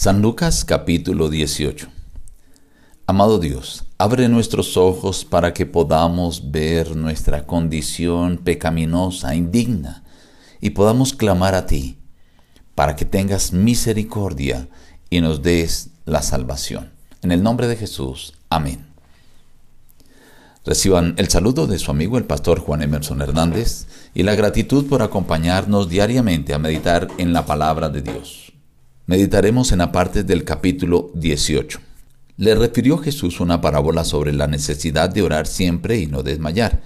San Lucas capítulo 18 Amado Dios, abre nuestros ojos para que podamos ver nuestra condición pecaminosa, indigna, y podamos clamar a ti, para que tengas misericordia y nos des la salvación. En el nombre de Jesús, amén. Reciban el saludo de su amigo el pastor Juan Emerson Hernández y la gratitud por acompañarnos diariamente a meditar en la palabra de Dios. Meditaremos en la parte del capítulo 18. Le refirió Jesús una parábola sobre la necesidad de orar siempre y no desmayar,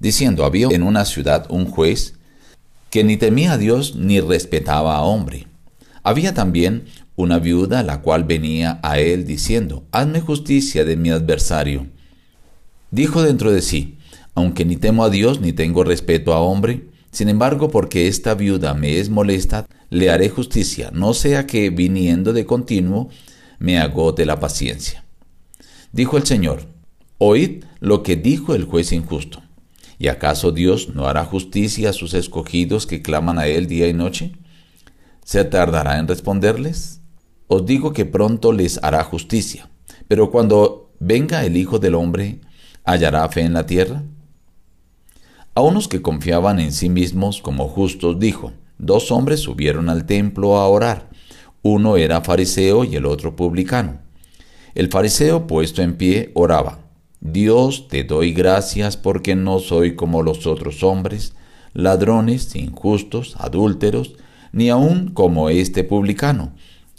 diciendo, había en una ciudad un juez que ni temía a Dios ni respetaba a hombre. Había también una viuda la cual venía a él diciendo, hazme justicia de mi adversario. Dijo dentro de sí, aunque ni temo a Dios ni tengo respeto a hombre, sin embargo, porque esta viuda me es molesta, le haré justicia, no sea que viniendo de continuo me agote la paciencia. Dijo el Señor, oíd lo que dijo el juez injusto. ¿Y acaso Dios no hará justicia a sus escogidos que claman a Él día y noche? ¿Se tardará en responderles? Os digo que pronto les hará justicia. Pero cuando venga el Hijo del Hombre, ¿hallará fe en la tierra? A unos que confiaban en sí mismos como justos dijo, dos hombres subieron al templo a orar uno era fariseo y el otro publicano. El fariseo, puesto en pie, oraba, Dios te doy gracias porque no soy como los otros hombres, ladrones, injustos, adúlteros, ni aun como este publicano.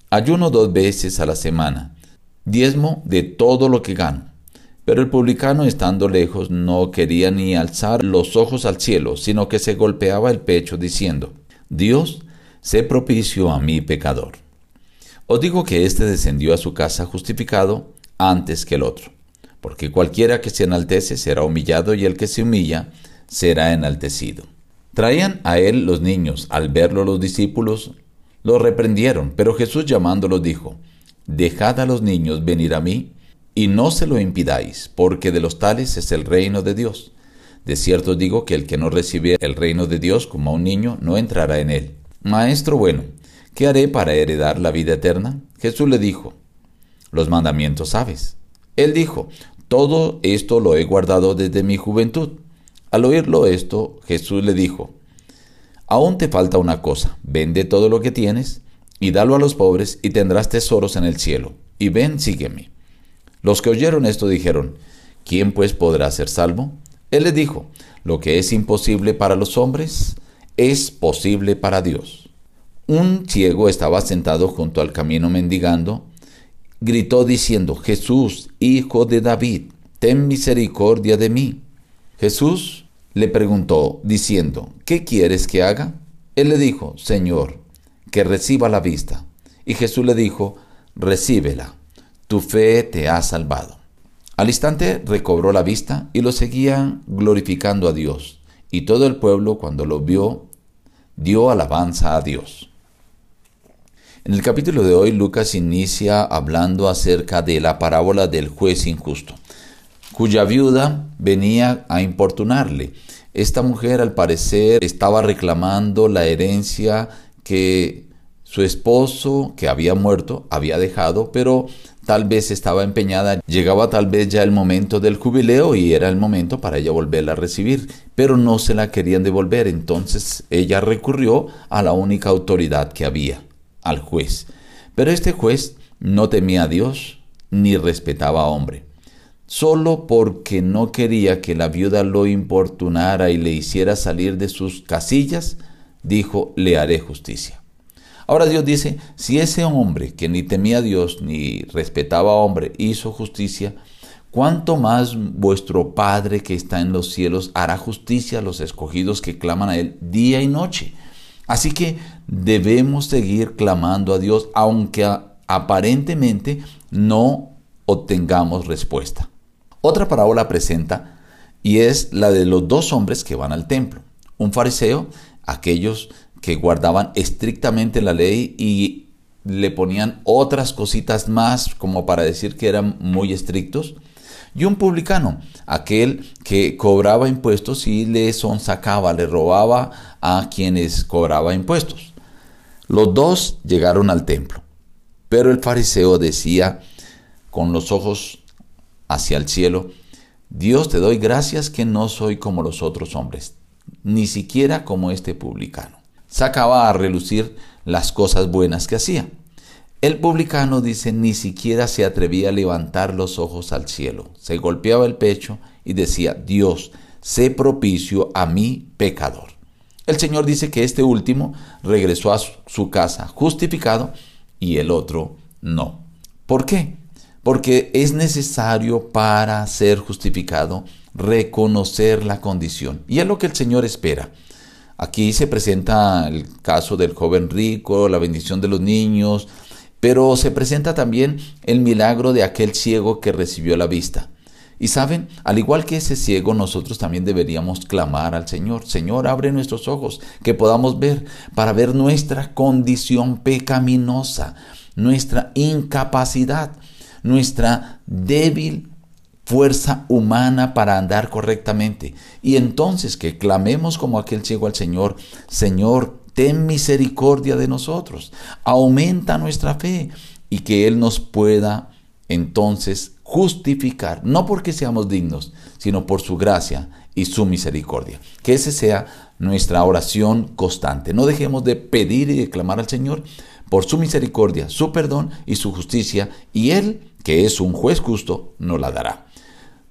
Ayuno dos veces a la semana, diezmo de todo lo que gano. Pero el publicano, estando lejos, no quería ni alzar los ojos al cielo, sino que se golpeaba el pecho diciendo, Dios, sé propicio a mi pecador. Os digo que éste descendió a su casa justificado antes que el otro, porque cualquiera que se enaltece será humillado y el que se humilla será enaltecido. Traían a él los niños, al verlo los discípulos, lo reprendieron, pero Jesús llamándolos dijo, Dejad a los niños venir a mí, y no se lo impidáis, porque de los tales es el reino de Dios. De cierto digo que el que no recibe el reino de Dios como a un niño, no entrará en él. Maestro bueno, ¿qué haré para heredar la vida eterna? Jesús le dijo, los mandamientos sabes. Él dijo, todo esto lo he guardado desde mi juventud. Al oírlo esto, Jesús le dijo, aún te falta una cosa, vende todo lo que tienes y dalo a los pobres y tendrás tesoros en el cielo. Y ven, sígueme. Los que oyeron esto dijeron, ¿quién pues podrá ser salvo? Él le dijo, lo que es imposible para los hombres, es posible para Dios. Un ciego estaba sentado junto al camino mendigando. Gritó diciendo, Jesús, hijo de David, ten misericordia de mí. Jesús le preguntó, diciendo, ¿qué quieres que haga? Él le dijo, Señor, que reciba la vista. Y Jesús le dijo, recíbela, tu fe te ha salvado. Al instante recobró la vista y lo seguía glorificando a Dios. Y todo el pueblo, cuando lo vio, dio alabanza a Dios. En el capítulo de hoy Lucas inicia hablando acerca de la parábola del juez injusto, cuya viuda venía a importunarle. Esta mujer al parecer estaba reclamando la herencia que su esposo, que había muerto, había dejado, pero tal vez estaba empeñada, llegaba tal vez ya el momento del jubileo y era el momento para ella volverla a recibir, pero no se la querían devolver, entonces ella recurrió a la única autoridad que había, al juez. Pero este juez no temía a Dios ni respetaba a hombre. Solo porque no quería que la viuda lo importunara y le hiciera salir de sus casillas, dijo, le haré justicia. Ahora Dios dice, si ese hombre que ni temía a Dios ni respetaba a hombre hizo justicia, ¿cuánto más vuestro Padre que está en los cielos hará justicia a los escogidos que claman a Él día y noche? Así que debemos seguir clamando a Dios aunque aparentemente no obtengamos respuesta. Otra parábola presenta y es la de los dos hombres que van al templo. Un fariseo, aquellos que guardaban estrictamente la ley y le ponían otras cositas más como para decir que eran muy estrictos y un publicano, aquel que cobraba impuestos y le sonsacaba, le robaba a quienes cobraba impuestos. Los dos llegaron al templo, Pero el fariseo decía con los ojos hacia el cielo, Dios te doy gracias que no soy como los otros hombres, ni siquiera como este publicano. Sacaba a relucir las cosas buenas que hacía. El publicano dice, ni siquiera se atrevía a levantar los ojos al cielo, se golpeaba el pecho y decía, Dios, sé propicio a mi pecador. El Señor dice que este último regresó a su casa justificado y el otro no. ¿Por qué? Porque es necesario para ser justificado reconocer la condición. Y es lo que el Señor espera. Aquí se presenta el caso del joven rico, la bendición de los niños, pero se presenta también el milagro de aquel ciego que recibió la vista. Y saben, al igual que ese ciego, nosotros también deberíamos clamar al Señor. Señor, abre nuestros ojos, que podamos ver, para ver nuestra condición pecaminosa, nuestra incapacidad, nuestra débil fuerza humana para andar correctamente. Y entonces que clamemos como aquel ciego al Señor, Señor, ten misericordia de nosotros, aumenta nuestra fe y que Él nos pueda entonces justificar, no porque seamos dignos, sino por su gracia y su misericordia. Que ese sea nuestra oración constante. No dejemos de pedir y de clamar al Señor por su misericordia, su perdón y su justicia, y Él, que es un juez justo, nos la dará.